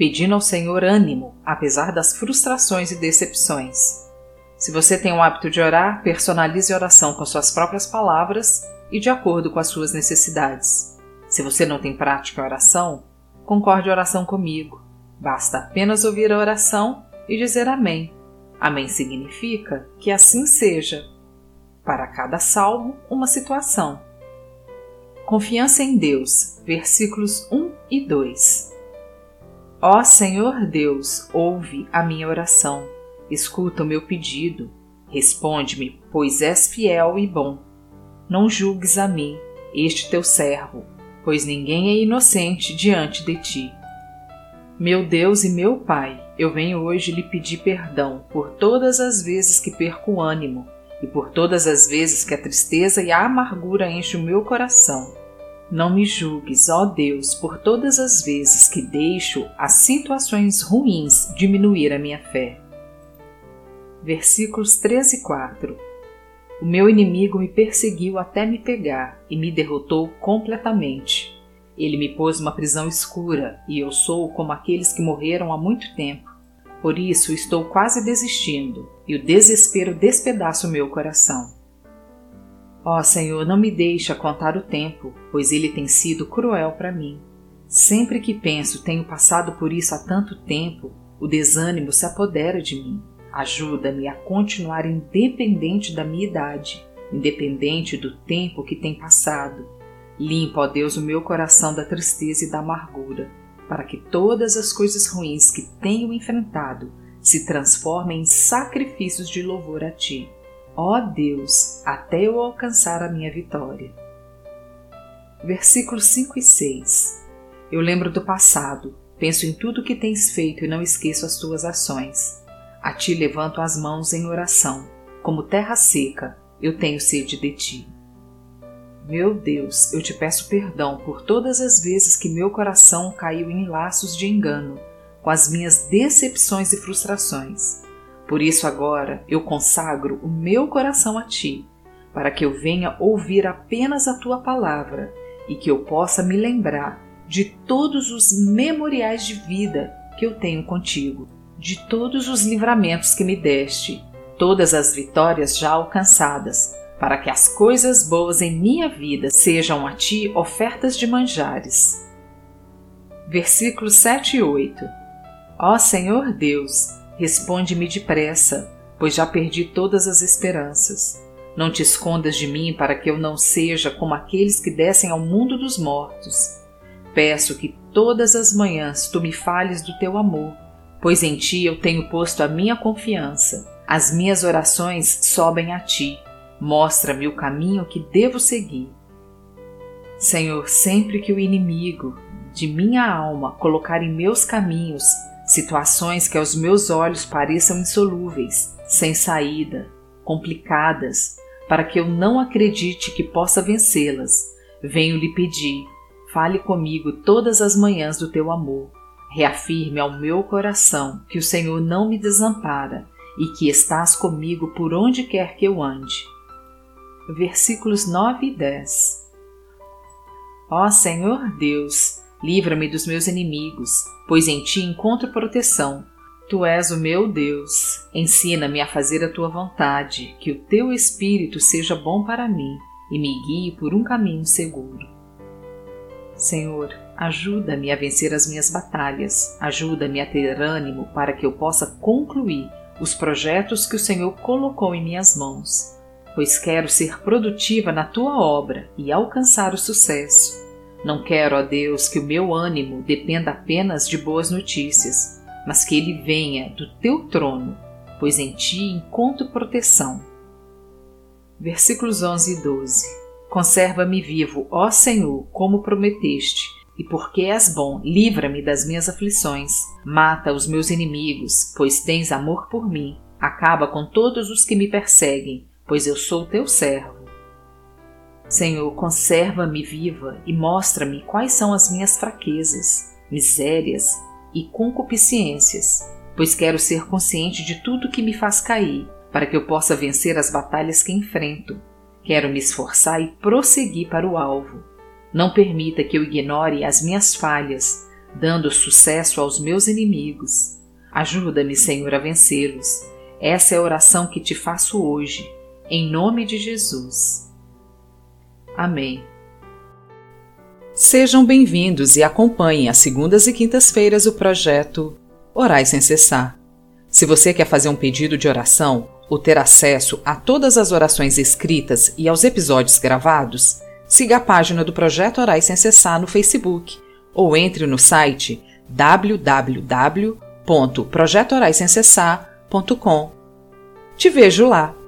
pedindo ao Senhor ânimo, apesar das frustrações e decepções. Se você tem o hábito de orar, personalize a oração com suas próprias palavras e de acordo com as suas necessidades. Se você não tem prática em oração, concorde a oração comigo. Basta apenas ouvir a oração e dizer Amém. Amém significa que assim seja. Para cada salmo, uma situação. Confiança em Deus, versículos 1 e 2. Ó Senhor Deus, ouve a minha oração, escuta o meu pedido, responde-me, pois és fiel e bom. Não julgues a mim, este teu servo, pois ninguém é inocente diante de ti. Meu Deus e meu Pai, eu venho hoje lhe pedir perdão por todas as vezes que perco o ânimo e por todas as vezes que a tristeza e a amargura enchem o meu coração. Não me julgues, ó Deus, por todas as vezes que deixo as situações ruins diminuir a minha fé. Versículos 13 e 4 O meu inimigo me perseguiu até me pegar e me derrotou completamente. Ele me pôs uma prisão escura e eu sou como aqueles que morreram há muito tempo. Por isso estou quase desistindo e o desespero despedaça o meu coração. Ó oh, Senhor, não me deixa contar o tempo, pois ele tem sido cruel para mim. Sempre que penso tenho passado por isso há tanto tempo, o desânimo se apodera de mim. Ajuda-me a continuar independente da minha idade, independente do tempo que tem passado. Limpa, ó Deus, o meu coração da tristeza e da amargura, para que todas as coisas ruins que tenho enfrentado se transformem em sacrifícios de louvor a Ti Ó oh Deus, até eu alcançar a minha vitória. Versículos 5 e 6 Eu lembro do passado, penso em tudo que tens feito e não esqueço as tuas ações. A ti levanto as mãos em oração, como terra seca, eu tenho sede de ti. Meu Deus, eu te peço perdão por todas as vezes que meu coração caiu em laços de engano, com as minhas decepções e frustrações. Por isso agora eu consagro o meu coração a ti, para que eu venha ouvir apenas a tua palavra e que eu possa me lembrar de todos os memoriais de vida que eu tenho contigo, de todos os livramentos que me deste, todas as vitórias já alcançadas, para que as coisas boas em minha vida sejam a ti ofertas de manjares. Versículos 7 e 8 Ó Senhor Deus, Responde-me depressa, pois já perdi todas as esperanças. Não te escondas de mim para que eu não seja como aqueles que descem ao mundo dos mortos. Peço que todas as manhãs tu me fales do teu amor, pois em ti eu tenho posto a minha confiança. As minhas orações sobem a ti. Mostra-me o caminho que devo seguir. Senhor, sempre que o inimigo de minha alma colocar em meus caminhos situações que aos meus olhos pareçam insolúveis, sem saída, complicadas, para que eu não acredite que possa vencê-las. Venho lhe pedir, fale comigo todas as manhãs do teu amor. Reafirme ao meu coração que o Senhor não me desampara e que estás comigo por onde quer que eu ande. Versículos 9 e 10 Ó Senhor Deus, livra-me dos meus inimigos pois em ti encontro proteção. Tu és o meu Deus. Ensina-me a fazer a tua vontade, que o teu espírito seja bom para mim e me guie por um caminho seguro. Senhor, ajuda-me a vencer as minhas batalhas, ajuda-me a ter ânimo para que eu possa concluir os projetos que o Senhor colocou em minhas mãos, pois quero ser produtiva na tua obra e alcançar o sucesso. Não quero, ó Deus, que o meu ânimo dependa apenas de boas notícias, mas que ele venha do teu trono, pois em ti encontro proteção. Versículos 11 e 12 Conserva-me vivo, ó Senhor, como prometeste, e porque és bom, livra-me das minhas aflições. Mata os meus inimigos, pois tens amor por mim. Acaba com todos os que me perseguem, pois eu sou teu servo. Senhor, conserva-me viva e mostra-me quais são as minhas fraquezas, misérias e concupiscências, pois quero ser consciente de tudo que me faz cair, para que eu possa vencer as batalhas que enfrento. Quero me esforçar e prosseguir para o alvo. Não permita que eu ignore as minhas falhas, dando sucesso aos meus inimigos. Ajuda-me, Senhor, a vencê-los. Essa é a oração que te faço hoje, em nome de Jesus. Amém. Sejam bem-vindos e acompanhem às segundas e quintas-feiras o projeto Orai Sem Cessar. Se você quer fazer um pedido de oração ou ter acesso a todas as orações escritas e aos episódios gravados, siga a página do Projeto Orai Sem Cessar no Facebook ou entre no site www.projetoraissemcessar.com. Te vejo lá!